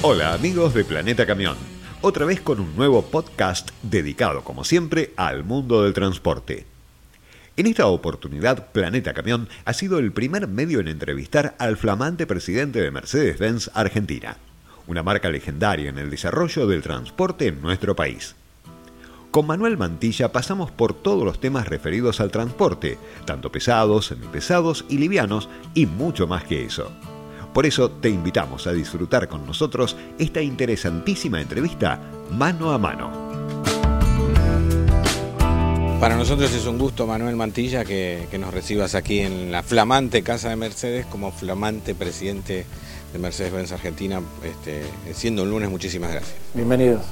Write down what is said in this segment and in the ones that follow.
Hola amigos de Planeta Camión, otra vez con un nuevo podcast dedicado como siempre al mundo del transporte. En esta oportunidad, Planeta Camión ha sido el primer medio en entrevistar al flamante presidente de Mercedes-Benz Argentina, una marca legendaria en el desarrollo del transporte en nuestro país. Con Manuel Mantilla pasamos por todos los temas referidos al transporte, tanto pesados, semipesados y livianos, y mucho más que eso. Por eso te invitamos a disfrutar con nosotros esta interesantísima entrevista mano a mano. Para nosotros es un gusto, Manuel Mantilla, que, nos recibas aquí en la flamante Casa de Mercedes como flamante presidente de Mercedes-Benz Argentina, este, siendo un lunes. Muchísimas gracias. Bienvenidos.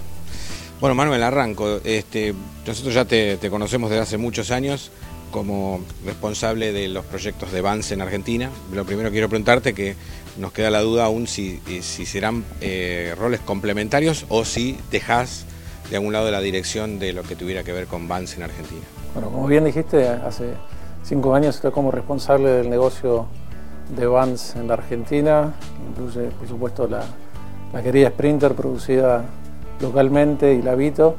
Bueno, Manuel, arranco. Este, nosotros ya te, conocemos desde hace muchos años como responsable de los proyectos de Vance en Argentina. Lo primero quiero preguntarte que nos queda la duda aún si, si serán eh, roles complementarios o si dejas de algún lado la dirección de lo que tuviera que ver con Vans en Argentina. Bueno, como bien dijiste, hace cinco años estoy como responsable del negocio de Vans en la Argentina, incluye por supuesto la, la querida Sprinter producida localmente y la Vito,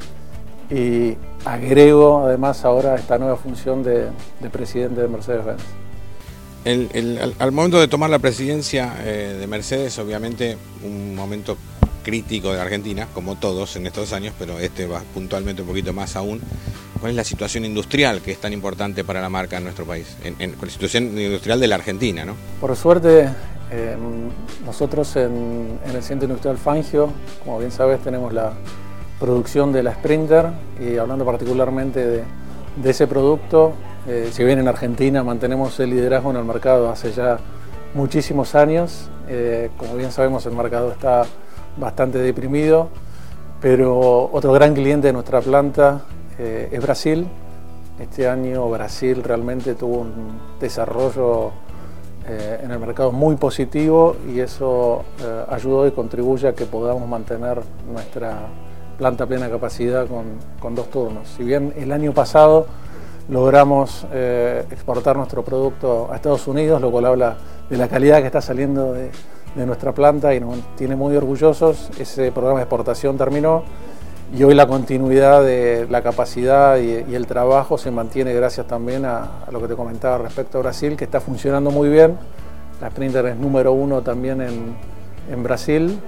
y agrego además ahora esta nueva función de, presidente de Mercedes-Benz. al, momento de tomar la presidencia eh, de Mercedes, obviamente un momento crítico de Argentina, como todos en estos años, pero este va puntualmente un poquito más aún. ¿Cuál es la situación industrial que es tan importante para la marca en nuestro país? En, la situación industrial de la Argentina, ¿no? Por suerte, nosotros en, el Centro Industrial Fangio, como bien sabes, tenemos la producción de la Sprinter y hablando particularmente de, ese producto, eh, si bien en Argentina mantenemos el liderazgo en el mercado hace ya muchísimos años, eh, como bien sabemos el mercado está bastante deprimido, pero otro gran cliente de nuestra planta eh, es Brasil. Este año Brasil realmente tuvo un desarrollo en el mercado muy positivo y eso ayudó y contribuye a que podamos mantener nuestra planta a plena capacidad con, con, dos turnos. Si bien el año pasado logramos exportar nuestro producto a Estados Unidos, lo cual habla de la calidad que está saliendo de, de nuestra planta y nos tiene muy orgullosos. Ese programa de exportación terminó y hoy la continuidad de la capacidad y, el trabajo se mantiene gracias también a, lo que te comentaba respecto a Brasil, que está funcionando muy bien. La Sprinter es número uno también en, Brasil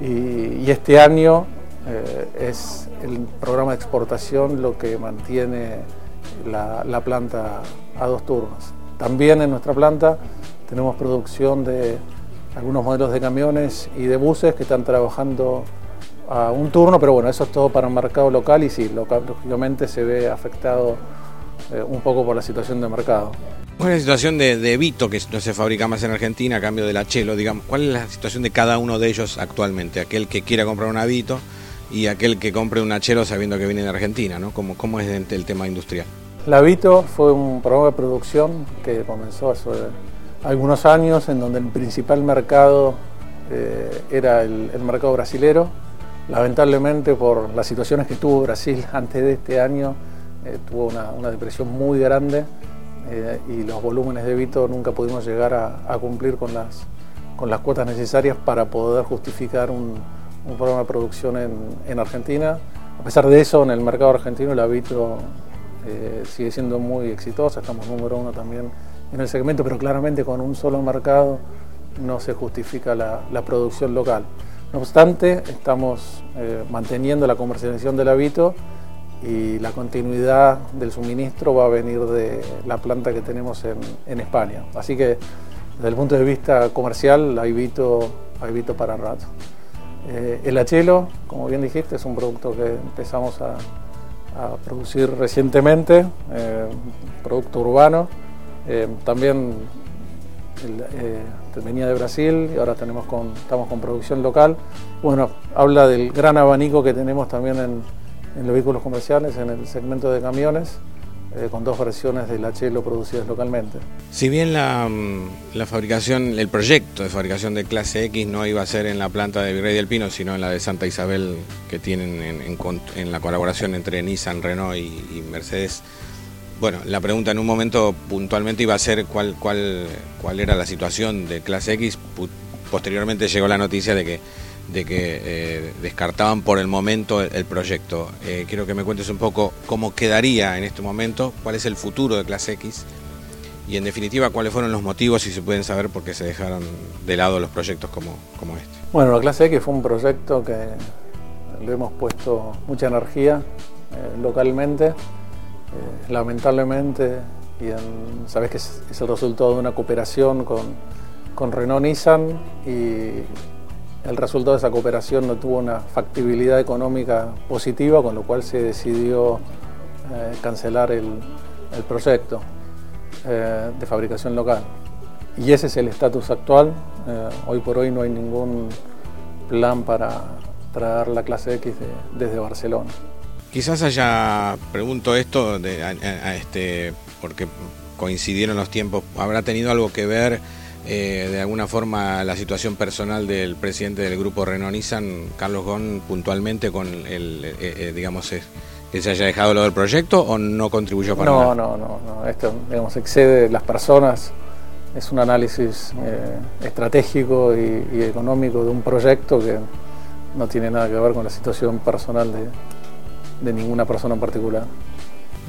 y, este año eh, es el programa de exportación lo que mantiene la, la planta a dos turnos. También en nuestra planta tenemos producción de algunos modelos de camiones y de buses que están trabajando a un turno, pero bueno, eso es todo para el mercado local y sí, lógicamente se ve afectado eh, un poco por la situación de mercado. ¿Cuál es la situación de, Vito, que no se fabrica más en Argentina a cambio de la Chelo? Digamos, ¿Cuál es la situación de cada uno de ellos actualmente? Aquel que quiera comprar una Vito y aquel que compre una Chelo sabiendo que viene de Argentina, ¿no? ¿Cómo, cómo es el tema industrial? La Vito fue un programa de producción que comenzó hace algunos años en donde el principal mercado eh, era el, mercado brasilero. Lamentablemente por las situaciones que tuvo Brasil antes de este año, eh, tuvo una, depresión muy grande eh, y los volúmenes de Vito nunca pudimos llegar a, cumplir con las, con las cuotas necesarias para poder justificar un, programa de producción en, en, Argentina. A pesar de eso, en el mercado argentino la Vito sigue siendo muy exitosa, estamos número uno también en el segmento, pero claramente con un solo mercado no se justifica la, producción local. No obstante, estamos eh, manteniendo la comercialización del habito y la continuidad del suministro va a venir de la planta que tenemos en, España. Así que desde el punto de vista comercial hay Vito, hay para rato. Eh, el achelo, como bien dijiste, es un producto que empezamos a, producir recientemente, eh, producto urbano eh, también eh, venía de Brasil y ahora tenemos con, estamos con producción local. Bueno, habla del gran abanico que tenemos también en, los vehículos comerciales, en el segmento de camiones, eh, con dos versiones del Chelo producidas localmente. Si bien la, mm, la, fabricación, el proyecto de fabricación de clase X no iba a ser en la planta de Virrey del Pino, sino en la de Santa Isabel que tienen en, la colaboración entre Nissan, Renault y Mercedes, bueno, la pregunta en un momento puntualmente iba a ser cuál, cuál, cuál era la situación de clase X. Posteriormente llegó la noticia de que de que eh, descartaban por el momento el, proyecto. Eh, quiero que me cuentes un poco cómo quedaría en este momento, cuál es el futuro de Clase X y en definitiva cuáles fueron los motivos, si se pueden saber, por qué se dejaron de lado los proyectos como, como este. Bueno, la Clase X fue un proyecto que le hemos puesto mucha energía eh, localmente. lamentablemente, y sabes que es, el resultado de una cooperación con, con Renault Nissan y el resultado de esa cooperación no tuvo una factibilidad económica positiva, con lo cual se decidió eh, cancelar el, proyecto eh, de fabricación local. Y ese es el estatus actual. Eh, hoy por hoy no hay ningún plan para traer la clase X desde Barcelona. Quizás haya, pregunto esto este, porque coincidieron los tiempos, ¿habrá tenido algo que ver eh, de alguna forma la situación personal del presidente del grupo Renault Nissan, Carlos Gon, puntualmente con el, eh, eh, digamos, que se haya dejado lo del proyecto o no contribuyó para no, nada? No, no, no, esto, digamos, excede las personas, es un análisis estratégico y, económico de un proyecto que no tiene nada que ver con la situación personal de ninguna persona en particular.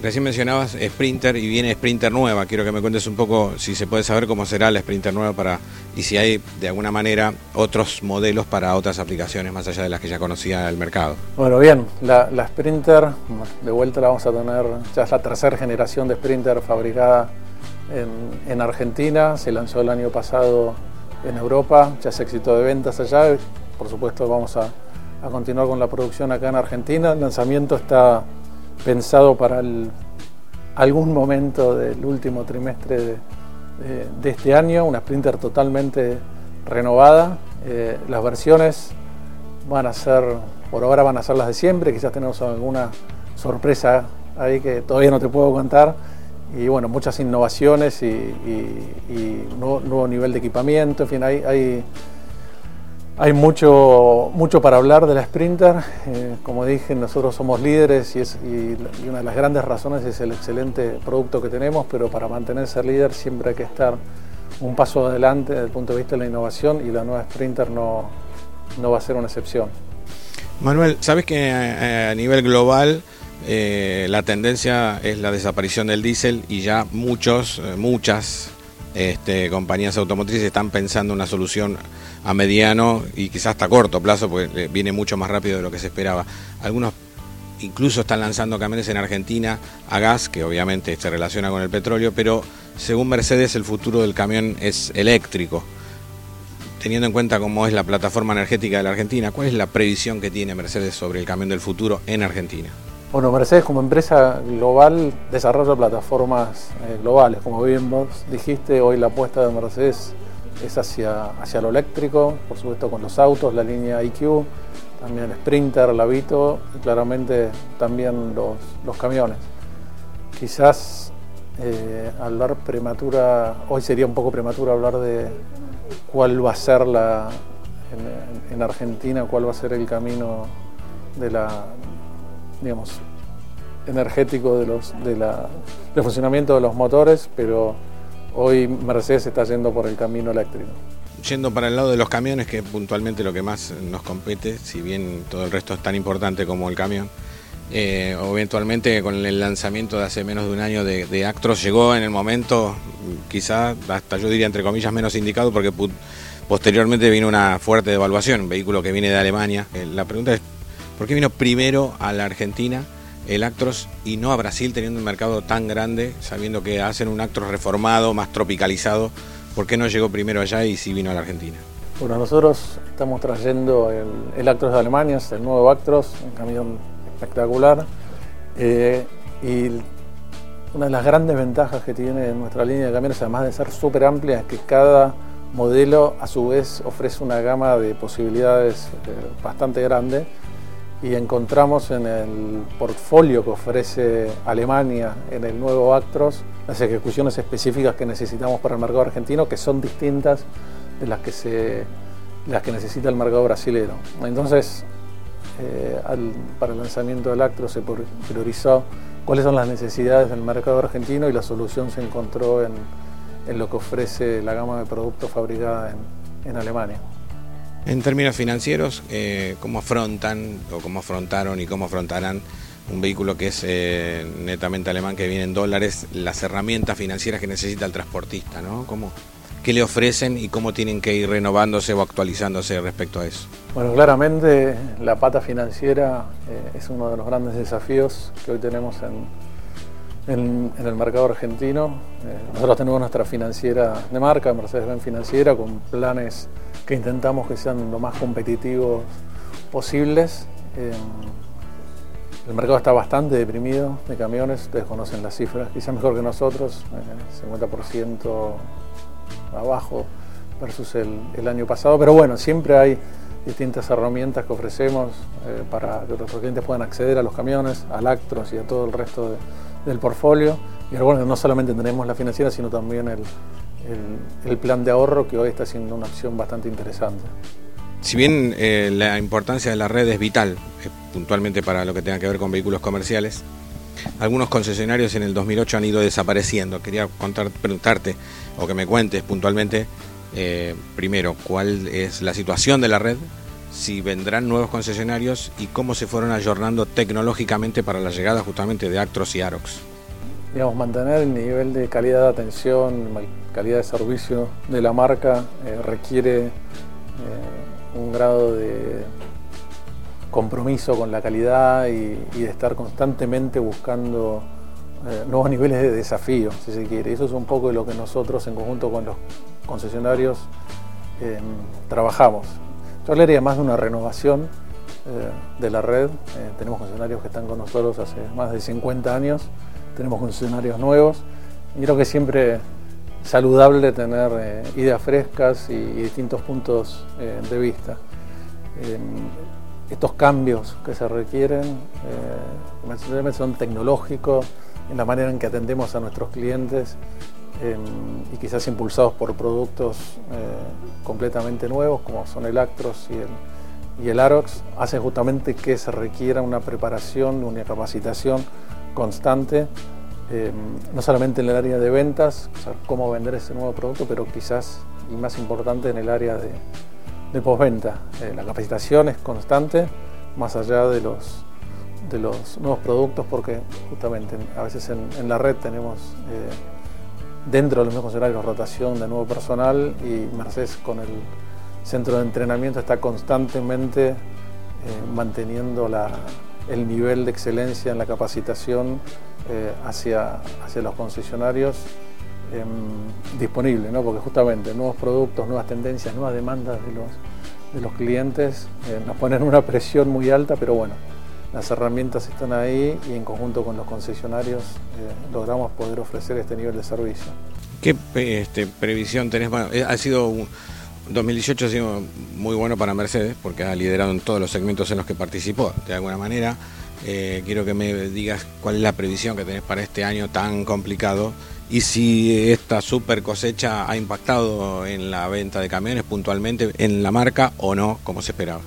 Recién mencionabas Sprinter y viene Sprinter nueva. Quiero que me cuentes un poco si se puede saber cómo será la Sprinter nueva para y si hay de alguna manera otros modelos para otras aplicaciones más allá de las que ya conocía el mercado. Bueno, bien, la, Sprinter, de vuelta la vamos a tener, ya es la tercera generación de Sprinter fabricada en, Argentina, se lanzó el año pasado en Europa, ya es éxito de ventas allá, por supuesto vamos a, a continuar con la producción acá en Argentina, el lanzamiento está pensado para algún momento del último trimestre de, este año, una Sprinter totalmente renovada. Eh, las versiones van a ser, por ahora van a ser las de siempre, quizás tenemos alguna sorpresa ahí que todavía no te puedo contar. Y bueno, muchas innovaciones y, nuevo, nivel de equipamiento, en fin, hay hay mucho, mucho para hablar de la Sprinter. Eh, como dije, nosotros somos líderes y, una de las grandes razones es el excelente producto que tenemos, pero para mantenerse líder siempre hay que estar un paso adelante desde el punto de vista de la innovación y la nueva Sprinter no, no va a ser una excepción. Manuel, sabes que a, nivel global eh, la tendencia es la desaparición del diésel y ya muchos, eh, muchas este, compañías automotrices están pensando una solución a mediano y quizás hasta corto plazo, porque eh, viene mucho más rápido de lo que se esperaba. Algunos incluso están lanzando camiones en Argentina a gas, que obviamente se relaciona con el petróleo, pero según Mercedes el futuro del camión es eléctrico. Teniendo en cuenta cómo es la plataforma energética de la Argentina, ¿cuál es la previsión que tiene Mercedes sobre el camión del futuro en Argentina? Bueno, Mercedes como empresa global desarrolla plataformas eh, globales. Como bien vos dijiste, hoy la apuesta de Mercedes es hacia, hacia lo eléctrico, por supuesto con los autos, la línea IQ, también Sprinter, la Vito y claramente también los, camiones. Quizás eh, hablar prematura, hoy sería un poco prematura hablar de cuál va a ser la, en, Argentina, cuál va a ser el camino de la, digamos, energético de los, de la, del funcionamiento de los motores, pero hoy Mercedes está yendo por el camino eléctrico. Yendo para el lado de los camiones, que puntualmente lo que más nos compete, si bien todo el resto es tan importante como el camión, eh, eventualmente con el lanzamiento de hace menos de un año de, Actros llegó en el momento, quizá hasta yo diría entre comillas menos indicado, porque posteriormente vino una fuerte devaluación, un vehículo que viene de Alemania. Eh, la pregunta es, ¿por qué vino primero a la Argentina? el Actros y no a Brasil teniendo un mercado tan grande, sabiendo que hacen un Actros reformado, más tropicalizado? ¿Por qué no llegó primero allá y sí vino a la Argentina? Bueno, nosotros estamos trayendo el, Actros de Alemania, el nuevo Actros, un camión espectacular. Eh, y una de las grandes ventajas que tiene nuestra línea de camiones, además de ser súper amplia, es que cada modelo a su vez ofrece una gama de posibilidades eh, bastante grande y encontramos en el portfolio que ofrece Alemania en el nuevo Actros las ejecuciones específicas que necesitamos para el mercado argentino que son distintas de las que, se, las que necesita el mercado brasileño. Entonces, eh, para el lanzamiento del Actros se priorizó cuáles son las necesidades del mercado argentino y la solución se encontró en, lo que ofrece la gama de productos fabricada en Alemania. En términos financieros, eh, ¿cómo afrontan o cómo afrontaron y cómo afrontarán un vehículo que es eh, netamente alemán, que viene en dólares, las herramientas financieras que necesita el transportista? ¿no? ¿Cómo, ¿Qué le ofrecen y cómo tienen que ir renovándose o actualizándose respecto a eso? Bueno, claramente la pata financiera eh, es uno de los grandes desafíos que hoy tenemos en, el mercado argentino. nosotros tenemos nuestra financiera de marca, Mercedes-Benz Financiera, con planes que intentamos que sean lo más competitivos posibles. Eh, el mercado está bastante deprimido de camiones, ustedes conocen las cifras, quizás mejor que nosotros, 50% eh, abajo versus el, año pasado, pero bueno, siempre hay distintas herramientas que ofrecemos eh, para que nuestros clientes puedan acceder a los camiones, al Actros y a todo el resto del portfolio. Y bueno, no solamente tenemos la financiera, sino también el, el, plan de ahorro que hoy está siendo una opción bastante interesante. Si bien eh, la importancia de la red es vital, eh, puntualmente para lo que tenga que ver con vehículos comerciales, algunos concesionarios en el 2008 han ido desapareciendo. Quería preguntarte o que me cuentes puntualmente, eh, primero, cuál es la situación de la red, si vendrán nuevos concesionarios y cómo se fueron ayornando tecnológicamente para la llegada justamente de Actros y Arox digamos, mantener el nivel de calidad de atención, calidad de servicio de la marca eh, requiere eh, un grado de compromiso con la calidad y, de estar constantemente buscando eh, nuevos niveles de desafío, si se quiere. Eso es un poco de lo que nosotros en conjunto con los concesionarios trabajamos. Yo hablaría más de una renovación de la red. tenemos concesionarios que están con nosotros hace más de 50 años tenemos funcionarios nuevos. Creo que siempre saludable tener eh, ideas frescas y, distintos puntos eh, de vista. estos cambios que se requieren eh, son tecnológicos en la manera en que atendemos a nuestros clientes y quizás impulsados por productos completamente nuevos como son el Actros y el, y el Arox, hacen justamente que se requiera una preparación, una capacitación constante, eh, no solamente en el área de ventas, cómo vender ese nuevo producto, pero quizás y más importante en el área de, de postventa. Eh, la capacitación es constante, más allá de los, de los nuevos productos, porque justamente a veces en, la red tenemos eh, dentro de los mismos horarios rotación de nuevo personal y Mercedes con el centro de entrenamiento está constantemente manteniendo la, el nivel de excelencia en la capacitación eh, hacia, hacia los concesionarios em, disponible, ¿no? porque justamente nuevos productos, nuevas tendencias, nuevas demandas de los, de los clientes eh, nos ponen una presión muy alta, pero bueno, las herramientas están ahí y en conjunto con los concesionarios eh, logramos poder ofrecer este nivel de servicio. ¿Qué este, previsión tenés? ha sido un 2018 ha sido muy bueno para Mercedes porque ha liderado en todos los segmentos en los que participó. De alguna manera, eh, quiero que me digas cuál es la previsión que tenés para este año tan complicado y si esta super cosecha ha impactado en la venta de camiones puntualmente en la marca o no, como se esperaba.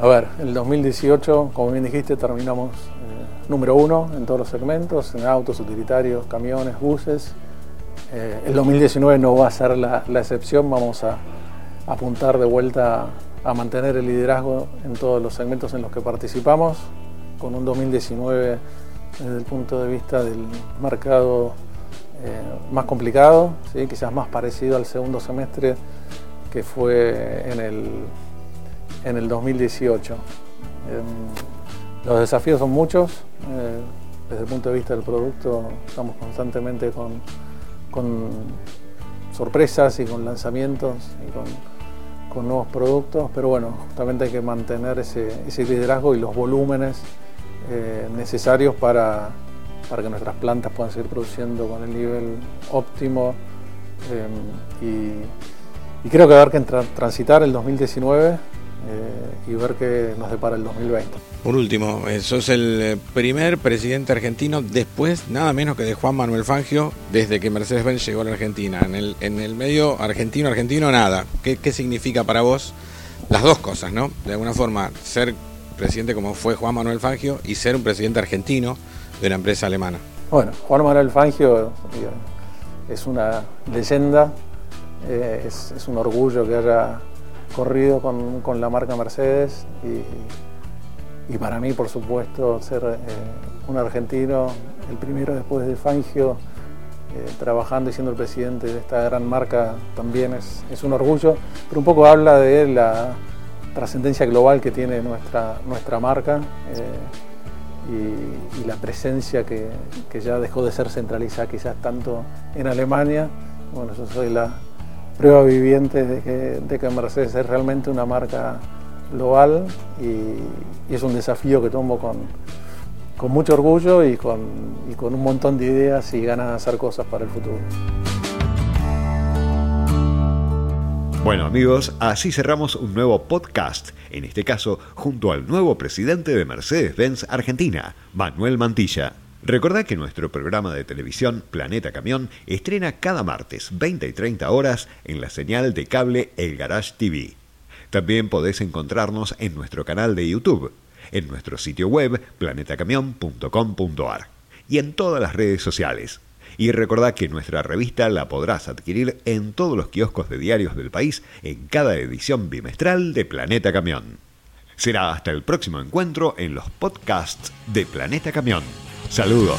A ver, el 2018, como bien dijiste, terminamos eh, número uno en todos los segmentos, en autos, utilitarios, camiones, buses. Eh, el 2019 no va a ser la excepción, vamos a apuntar de vuelta a mantener el liderazgo en todos los segmentos en los que participamos, con un 2019 desde el punto de vista del mercado eh, más complicado, ¿sí? quizás más parecido al segundo semestre que fue en el, en el 2018. Em, los desafíos son muchos, eh, desde el punto de vista del producto estamos constantemente con, con sorpresas y con lanzamientos y con con nuevos productos, pero bueno, justamente hay que mantener ese, liderazgo y los volúmenes eh, necesarios para, para, que nuestras plantas puedan seguir produciendo con el nivel óptimo eh, y, creo que haber que transitar el 2019 eh, y ver qué nos depara el 2020. Por último, eh, sos el eh, primer presidente argentino después, nada menos que de Juan Manuel Fangio, desde que Mercedes-Benz llegó a la Argentina. En el, en el medio argentino-argentino, nada. ¿Qué, ¿Qué significa para vos las dos cosas, no? De alguna forma, ser presidente como fue Juan Manuel Fangio y ser un presidente argentino de una empresa alemana. Bueno, Juan Manuel Fangio es una leyenda, es, es, un orgullo que haya recorrido con, la marca Mercedes y, para mí, por supuesto, ser eh, un argentino, el primero después de Fangio, eh, trabajando y siendo el presidente de esta gran marca también es, un orgullo, pero un poco habla de la trascendencia global que tiene nuestra, nuestra marca eh, y, la presencia que, ya dejó de ser centralizada quizás tanto en Alemania. Bueno, yo soy la prueba viviente de que, Mercedes es realmente una marca global y es un desafío que tomo con, con mucho orgullo y con, con un montón de ideas y ganas de hacer cosas para el futuro. Bueno amigos, así cerramos un nuevo podcast, en este caso junto al nuevo presidente de Mercedes-Benz Argentina, Manuel Mantilla. Recordad que nuestro programa de televisión Planeta Camión estrena cada martes 20 y 30 horas en la señal de cable El Garage TV. También podés encontrarnos en nuestro canal de YouTube en nuestro sitio web planetacamion.com.ar y en todas las redes sociales. Y recordad que nuestra revista la podrás adquirir en todos los kioscos de diarios del país en cada edición bimestral de Planeta Camión. Será hasta el próximo encuentro en los podcasts de Planeta Camión. Saludos.